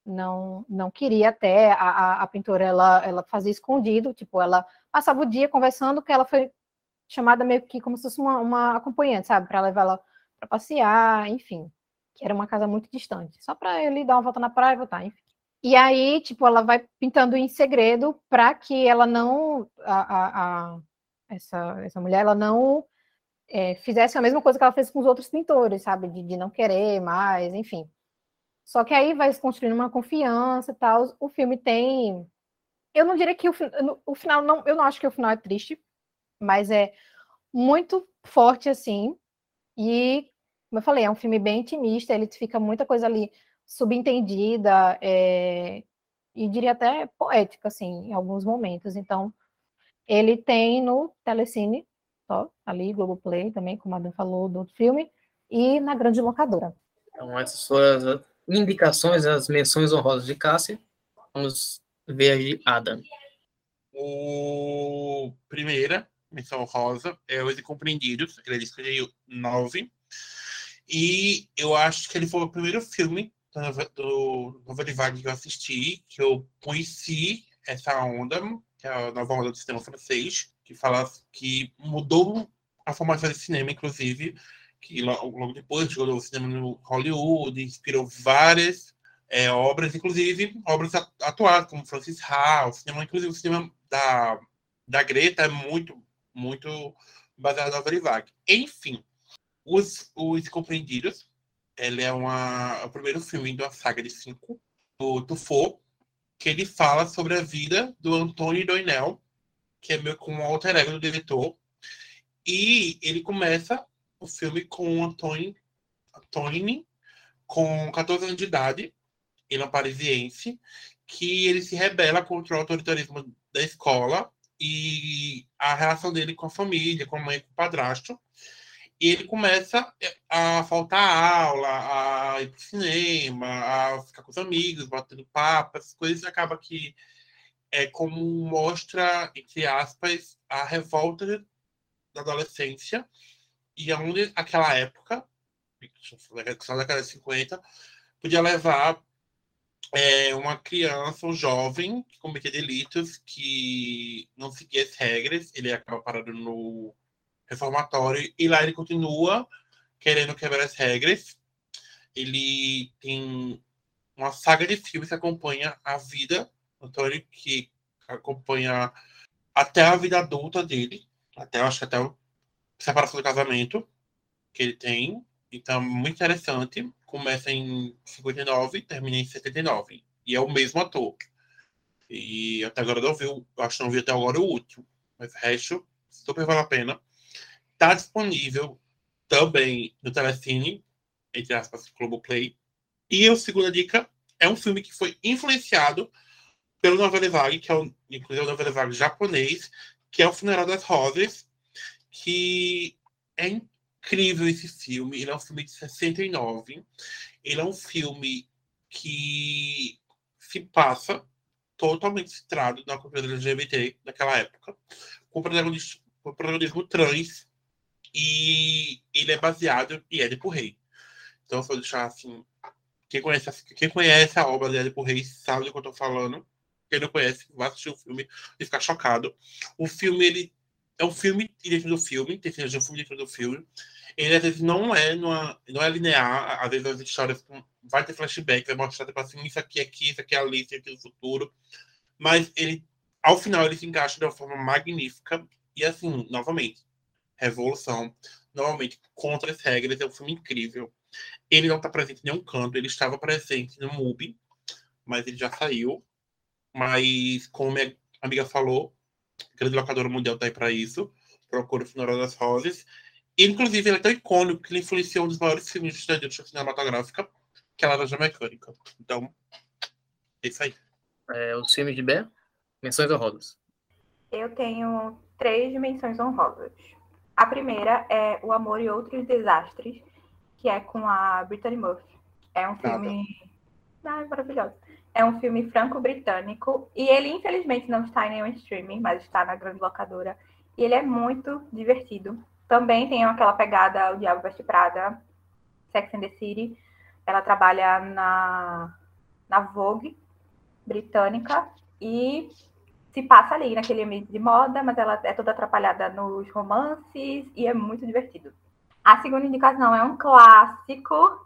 não não queria até a, a, a, pintora ela ela fazia escondido tipo ela passava o dia conversando que ela foi chamada meio que como se fosse uma, uma acompanhante sabe para levar ela para passear enfim que era uma casa muito distante só para ele dar uma volta na praia e voltar enfim. E aí tipo ela vai pintando em segredo para que ela não a, a, essa essa mulher ela não é, fizesse a mesma coisa que ela fez com os outros pintores sabe de, de não querer mais enfim só que aí vai se construindo uma confiança e tal. O filme tem. Eu não diria que o, o final não. Eu não acho que o final é triste, mas é muito forte assim. E, como eu falei, é um filme bem intimista, ele fica muita coisa ali subentendida, é, e diria até poética, assim, em alguns momentos. Então, ele tem no Telecine, ó, ali, Globoplay também, como a Dan falou do filme, e na grande locadora. Então, essas foram indicações, as menções honrosas de Cássia. Vamos ver de Adam. O primeira menção honrosa é Os Incompreendidos. Ele é de 9. E eu acho que ele foi o primeiro filme do Nova Vague que eu assisti, que eu conheci essa onda, que é a nova onda do cinema francês, que fala que mudou a formação de cinema, inclusive, que logo depois chegou no cinema no Hollywood, inspirou várias é, obras, inclusive obras atuais, como Francis Ha, o cinema, inclusive o cinema da, da Greta é muito, muito baseado na Verivag. Enfim, Os, os Compreendidos, ele é uma, é o primeiro filme da saga de cinco, do Tufo, que ele fala sobre a vida do Antônio Doinel, que é meio como um alter ego do diretor, e ele começa o filme com Antônio, Antônio com 14 anos de idade, ele é um parisiense, que ele se rebela contra o autoritarismo da escola e a relação dele com a família, com a mãe com o padrasto. E ele começa a faltar aula, a ir para o cinema, a ficar com os amigos, batendo papo, essas coisas. Acaba que é como mostra, entre aspas, a revolta da adolescência e onde aquela época, só da década de 50, podia levar é, uma criança, um jovem que cometia delitos, que não seguia as regras, ele acaba parado no reformatório e lá ele continua querendo quebrar as regras. Ele tem uma saga de filmes que acompanha a vida Antônio, que acompanha até a vida adulta dele, até acho que até o separação do casamento que ele tem. Então, muito interessante. Começa em 59 e termina em 79. E é o mesmo ator. E até agora não vi, acho que não vi até agora o último. Mas o resto, super vale a pena. Está disponível também no Telecine, entre aspas, Globoplay. E a segunda dica é um filme que foi influenciado pelo Novela Vague, que é o, inclusive o Novela Vague japonês, que é o Funeral das Rosas, que é incrível esse filme. Ele é um filme de 69. Ele é um filme que se passa totalmente centrado na comunidade LGBT daquela época, com protagonismo, com protagonismo trans, e ele é baseado em Édipo Rei. Então, eu deixar assim, quem conhece, quem conhece a obra de Édipo Rei sabe do que eu estou falando. Quem não conhece, vai assistir o filme e ficar chocado. O filme, ele é um filme dentro do filme, tem um filme dentro do filme. Ele às vezes não é, numa, não é linear, às vezes as histórias vai ter flashback, vai mostrar tipo assim, isso aqui, aqui, isso aqui é ali, isso aqui é o futuro. Mas ele, ao final, ele se encaixa de uma forma magnífica. E assim, novamente, revolução, novamente, contra as regras, é um filme incrível. Ele não está presente em nenhum canto, ele estava presente no MUBI, mas ele já saiu. Mas, como minha amiga falou, grande locadora mundial está aí para isso. Procura o Funeral das Rosas. Inclusive, ele é tão icônico que ele influenciou um dos maiores filmes da indústria cinematográfica, que é a Laranja Mecânica. Então, é isso aí. É, os filmes de Ben, menções honrosas. Eu tenho três menções honrosas. A primeira é O Amor e Outros Desastres, que é com a Brittany Murphy. É um filme. Ah, maravilhoso. É um filme franco-britânico e ele, infelizmente, não está em nenhum streaming, mas está na grande locadora. E ele é muito divertido. Também tem aquela pegada O Diabo Veste Prada, Sex and the City. Ela trabalha na, na Vogue britânica e se passa ali naquele ambiente de moda, mas ela é toda atrapalhada nos romances e é muito divertido. A segunda indicação é um clássico,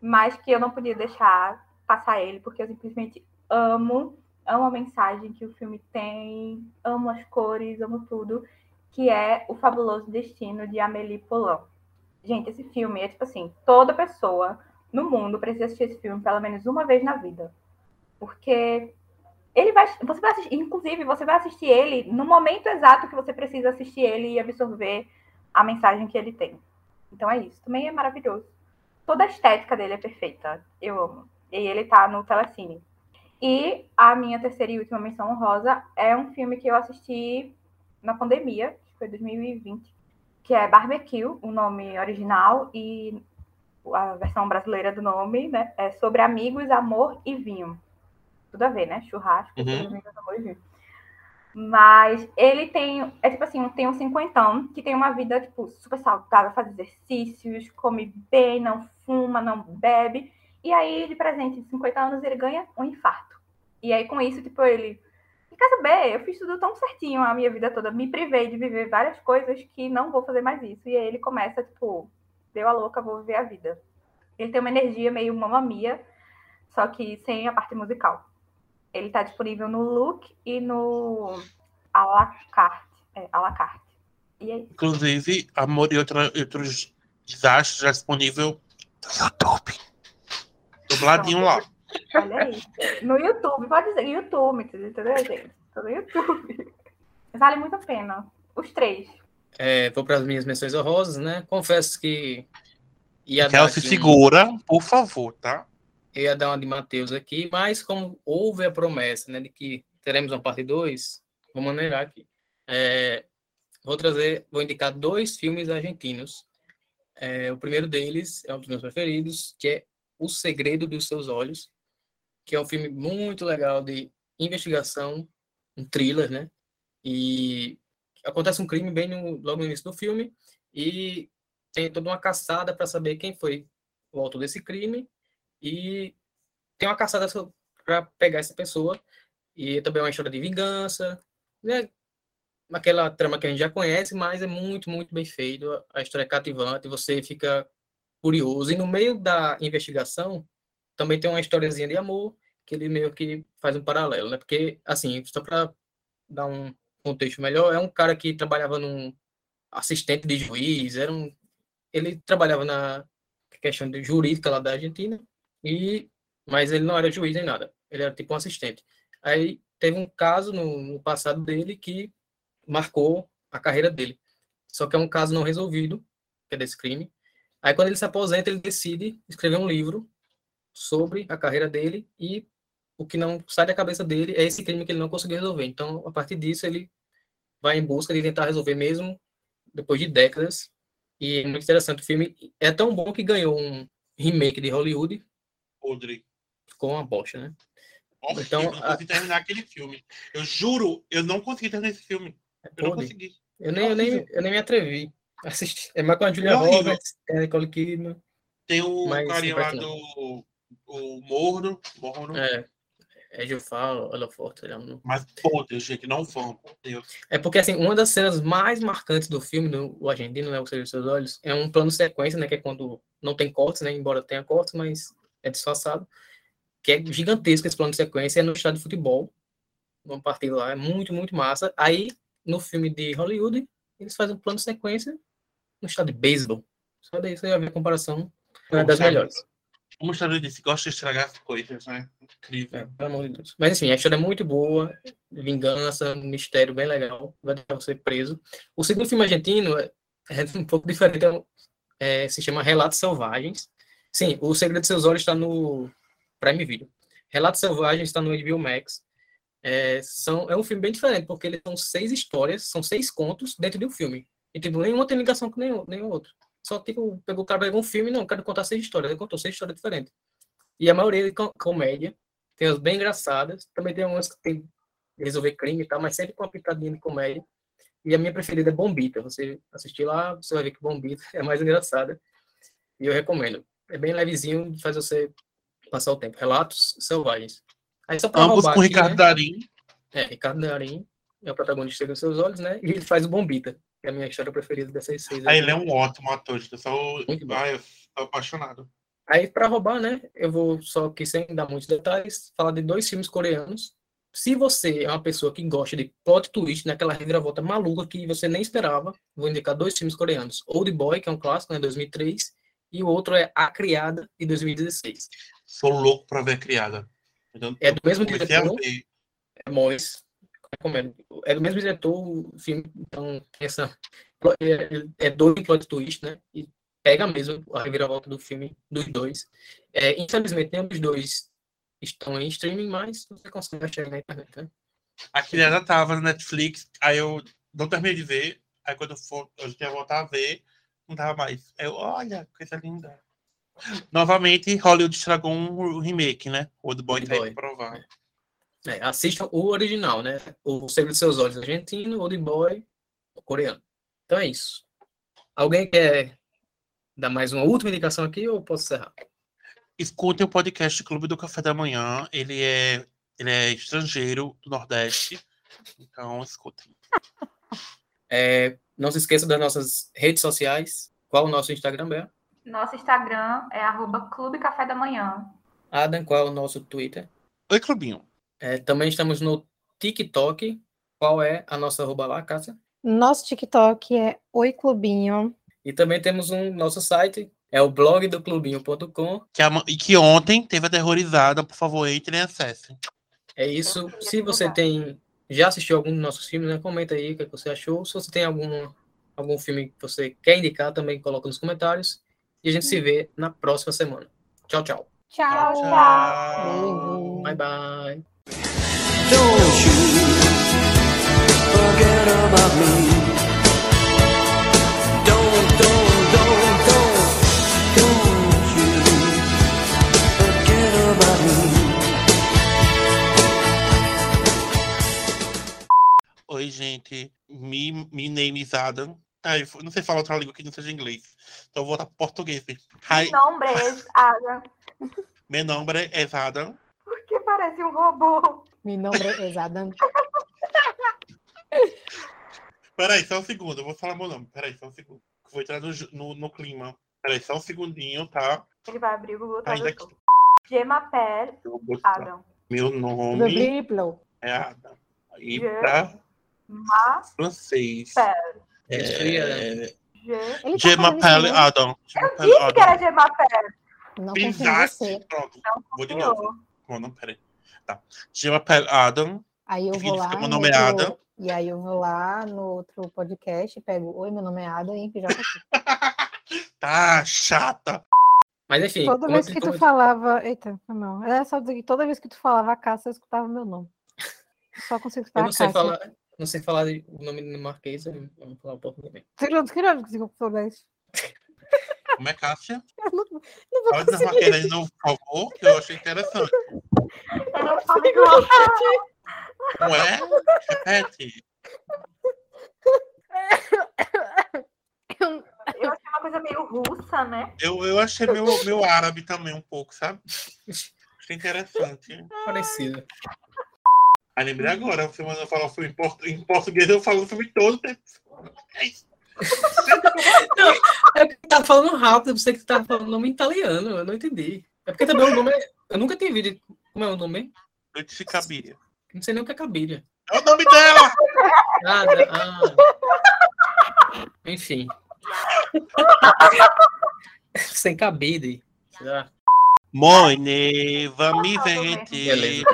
mas que eu não podia deixar passar ele, porque eu simplesmente amo, amo a mensagem que o filme tem, amo as cores, amo tudo, que é O Fabuloso Destino de Amélie Poulain. Gente, esse filme é tipo assim, toda pessoa no mundo precisa assistir esse filme pelo menos uma vez na vida. Porque ele vai, você vai assistir, inclusive, você vai assistir ele no momento exato que você precisa assistir ele e absorver a mensagem que ele tem. Então é isso. Também é maravilhoso. Toda a estética dele é perfeita. Eu amo. E ele tá no Telecine. E a minha terceira e última menção honrosa é um filme que eu assisti na pandemia, que foi 2020, que é Barbecue, o nome original, e a versão brasileira do nome, né? É sobre amigos, amor e vinho. Tudo a ver, né? Churrasco, Uhum. amigos, amor e vinho. Mas ele tem, é tipo assim, tem um cinquentão que tem uma vida, tipo, super saudável, faz exercícios, come bem, não fuma, não bebe. E aí, de presente de 50 anos, ele ganha um infarto. E aí, com isso, tipo, ele. Quer saber? Eu fiz tudo tão certinho a minha vida toda. Me privei de viver várias coisas que não vou fazer mais isso. E aí ele começa, tipo, deu a louca, vou viver a vida. Ele tem uma energia meio mamamia, só que sem a parte musical. Ele tá disponível no Look e no à la carte. É, à la carte. E aí? Inclusive, Amor e outra- outros desastres já disponível no YouTube. Dubladinho lá. Olha aí. No YouTube, pode dizer, YouTube, entendeu, gente? Tô no YouTube. Vale muito a pena. Os três. É, vou para as minhas menções honrosas, né? Confesso que ia se aqui um- segura, por favor, tá? eu ia dar uma de Matheus aqui, mas como houve a promessa né, de que teremos uma parte 2, vou maneirar aqui. É, vou trazer, vou indicar dois filmes argentinos. É, o primeiro deles é um dos meus preferidos, que é O Segredo dos Seus Olhos, que é um filme muito legal de investigação, um thriller, né? E acontece um crime bem no, logo no início do filme e tem toda uma caçada para saber quem foi o autor desse crime e tem uma caçada para pegar essa pessoa e também é uma história de vingança, né? Aquela trama que a gente já conhece, mas é muito, muito bem feito. A história é cativante, você fica curioso. E no meio da investigação, também tem uma historiazinha de amor, que ele meio que faz um paralelo, né? Porque, assim, só para dar um contexto melhor, é um cara que trabalhava num assistente de juiz, era um, ele trabalhava na questão de jurídica lá da Argentina, e mas ele não era juiz nem nada, ele era tipo um assistente. Aí teve um caso no, no passado dele que marcou a carreira dele. Só que é um caso não resolvido, que é desse crime. Aí quando ele se aposenta, ele decide escrever um livro sobre a carreira dele e o que não sai da cabeça dele é esse crime que ele não conseguiu resolver. Então, a partir disso, ele vai em busca de tentar resolver mesmo depois de décadas. E é muito interessante o filme. É tão bom que ganhou um remake de Hollywood, Podre. ficou uma bosta, né? Nossa, Então, eu não a- consegui terminar aquele filme. Eu juro, eu não consegui terminar esse filme. Eu não consegui. Eu nem, eu nem, horrível. eu nem me atrevi a assistir. É mais com a Julia É. Roberts, é a Nicole Kidman. Tem o Mas carinha não lá do o Morno. Morno. É, Edge of Fire, Ela Forte. Não... Mas, pô, Deus, gente, não vão, Deus. É porque, assim, uma das cenas mais marcantes do filme, do o Argentino, né, O Segredo dos Seus Olhos, é um plano sequência, né, que é quando não tem cortes, né, embora tenha cortes, mas é disfarçado, que é gigantesco esse plano de sequência, é no estádio de futebol, uma partida lá, é muito, muito massa. Aí, no filme de Hollywood, eles fazem um plano de sequência no estádio de beisebol. Só daí você vai ver a comparação, é das melhores. Como o Estado disse, gosta de estragar as coisas, né? Incrível. É, pelo amor de Deus. Mas enfim, a história é muito boa, vingança, um mistério bem legal, vai deixar você preso. O segundo filme argentino é, é um pouco diferente, é um- é, se chama Relatos Selvagens. Sim, O Segredo de Seus Olhos está no Prime Video. Relatos Selvagens está no HBO Max. É, são, é um filme bem diferente, porque ele são seis histórias, são seis contos dentro de um filme. E tipo, nenhuma tem ligação com nenhum, nenhum outro. Só tipo, pegou o cara pegou um filme, não, quero contar seis histórias. Ele contou seis histórias diferentes. E a maioria é com- comédia. Tem umas bem engraçadas. Também tem umas que tem resolver crime e tal, mas sempre com uma pitadinha de comédia. E a minha preferida é Bombita. Você assistir lá, você vai ver que Bombita *laughs* é mais engraçada. E eu recomendo. É bem levezinho, faz você passar o tempo. Relatos selvagens. Aí só pra Ambos roubar com aqui, Ricardo né? Darim. É, Ricardo Darim é o protagonista dos seus olhos, né? E ele faz o Bombita, é a minha história preferida dessas seis. Ah, ele é um ótimo ator. Eu sou, Muito bom. ah, eu sou apaixonado. Aí, para roubar, né? Eu vou só aqui, sem dar muitos detalhes, falar de dois filmes coreanos. Se você é uma pessoa que gosta de plot twist, naquela reviravolta maluca que você nem esperava, vou indicar dois filmes coreanos. Old Boy, que é um clássico, né? 2003, e o outro é A Criada, de 2016. Sou louco pra ver a criada. Então, É do mesmo diretor, é Mois. Recomendo. É do mesmo diretor o filme, então tem essa é, é dois plot twist, né? E pega mesmo a reviravolta do filme dos dois. É, infelizmente, nenhum dos dois estão em streaming, mas você consegue achar na internet, né? A criada tava na Netflix, aí eu não terminei de ver. Aí quando eu for, eu tinha voltar a ver, não tava mais. Aí eu, olha, coisa linda. Novamente, Hollywood estragou um remake, né? O Old Boy tá aí pra provar. É, assistam o original, né? O Segredo dos Seus Olhos argentino, Old Boy coreano. Então é isso. Alguém quer dar mais uma última indicação aqui ou posso encerrar? Escutem o podcast Clube do Café da Manhã. Ele é, ele é estrangeiro do Nordeste. Então, escutem. É, não se esqueça das nossas redes sociais. Qual o nosso Instagram, Bea? Nosso Instagram é arroba Clube Café da Manhã. Adam, qual é o nosso Twitter? Oi, Clubinho. É, também estamos no TikTok. Qual é a nossa arroba lá, Cássia? Nosso TikTok é Oi Clubinho. E também temos um nosso site, é o blog do clubinho.com. Que ama- e que ontem teve aterrorizada. Por favor, entrem e acessem. É isso. Se você tem já assistiu algum dos nossos filmes, né? Comenta aí o que você achou. Se você tem algum, algum filme que você quer indicar, também coloca nos comentários. E a gente se vê na próxima semana. Tchau, tchau. Tchau, Tchau. Beijo. Bye, bye. Don't you forget about me. Don't, don't, don't, don't, don't you forget about me. Oi, gente. Me, me name is Adam. Eu não sei falar outra língua que não seja inglês. Então eu vou voltar pro português. Hi, Mi nombre es Adam. meu nome é Adam. Por que parece um robô? Mi nombre es Adam. Peraí, só um segundo. Eu vou falar meu nome. Peraí, só um segundo. Vou entrar no, no, no clima. Peraí, só um segundinho, tá? Ele vai abrir o Google Ainda Tradutor. Gemapel Eu vou botar. Adam. Meu nome é Adam. E pra Ma francês. Pel. É, Ge... Ele tá isso Adam. Eu disse que era Gemapel. mesmo? Não você. Pronto, Não vou de novo. Bom, não, peraí. Tá. M'appelle Adam. Aí eu vou lá. meu no nome é Adam. E aí eu vou lá no outro podcast e pego, oi, meu nome é Adam e já tá *laughs* chata. Mas enfim, Toda como vez eu- que tu eu- falava. Eita, mal. Era só dizer que toda vez que tu falava a Cássia, eu escutava meu nome. Só consigo eu escutar não a sei falar, não sei falar de- o nome do Marquês, eu não vou falar um pouco também. Tirou, não consigo falar isso. Como é Cássia? Eu não, não vou Pode dar uma conseguir. queda de novo, por favor, que eu achei interessante. Eu não falo igual. Não é? Repete. Eu achei uma coisa meio russa, né? Eu, eu achei meu, meu árabe também um pouco, sabe? Que interessante. Parecido. Aí lembrei agora, você manda falar o filme em, portu- em português, eu falo o filme todo. É isso. É porque tá falando rápido, você que tá falando o nome em italiano, eu não entendi. É porque também o nome é... Eu nunca tinha visto. Como é o nome? De Cabiria. Não sei nem o que é cabilha. É o nome dela! Nada. Ah. Enfim. Sem cabide. Será? Mone, vami Beleza. vente.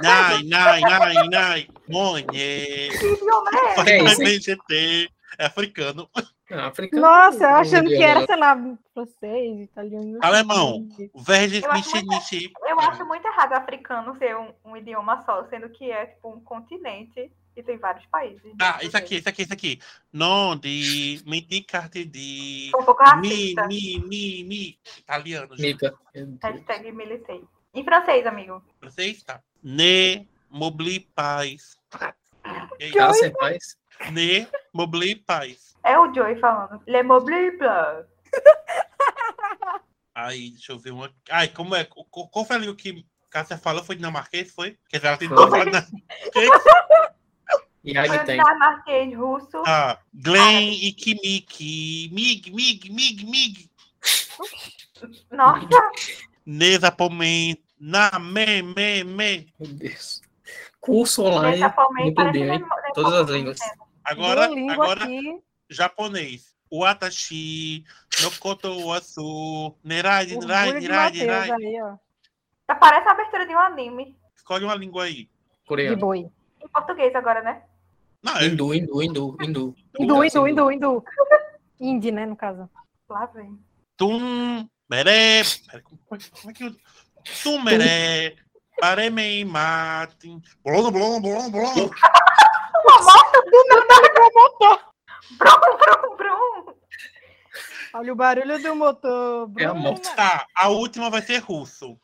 Nai, nai, nai, nai. Mone. Que idioma é? Que é? VGT. É africano. Africano. Nossa, eu achando que era, Não, sei lá, francês, italiano. Alemão. Verde Eu acho. Eu acho muito errado africano ser um, um idioma só, sendo que é tipo um continente e tem vários países. Ah, isso aqui, isso aqui, isso aqui. Non de menticarte de Sou um pouco mi, racista. mi, mi, mi. Italiano. Mica. Hashtag militei. Em francês, amigo. Francês, tá? Ne, mobli paz. E aí? Tá, você faz? Ne, mobli paz. É o Joey falando. Le mobile blanc. *laughs* Aí, deixa eu ver uma. Ai, como é? Qual foi ali o que Cássia falou? Foi dinamarquês? Foi? Quer dizer, ela tentou Foi. falar dinamarquês. *laughs* E aí tem. Dinamarquês, russo. Ah, Glenn e Kimiki. Mig, mig, mig, mig. Nossa, Neza Pomen. Na, me, me, me. Meu Deus. Curso online. nem- Todas as línguas. Agora, agora aqui, japonês. Watashi, Nokoto Asu, Nerai, Nerai, Nerai, Nerai. Tá, Parece a abertura de um anime. Escolhe uma língua aí. De Coreano. boi. Em português agora, né? Não, eu- Hindu, hindu, hindu, hindu. Hindu, hindu, hindu, hindu. Indie, né, no caso. Lá vem. Tum, meré. Pera, como é que- como é que eu. Tum, meré. Paremei, matem. Blom, blom, blom, blom. Brum, brum, brum. Olha o barulho do motor. É a moto. Tá, a última vai ser russo.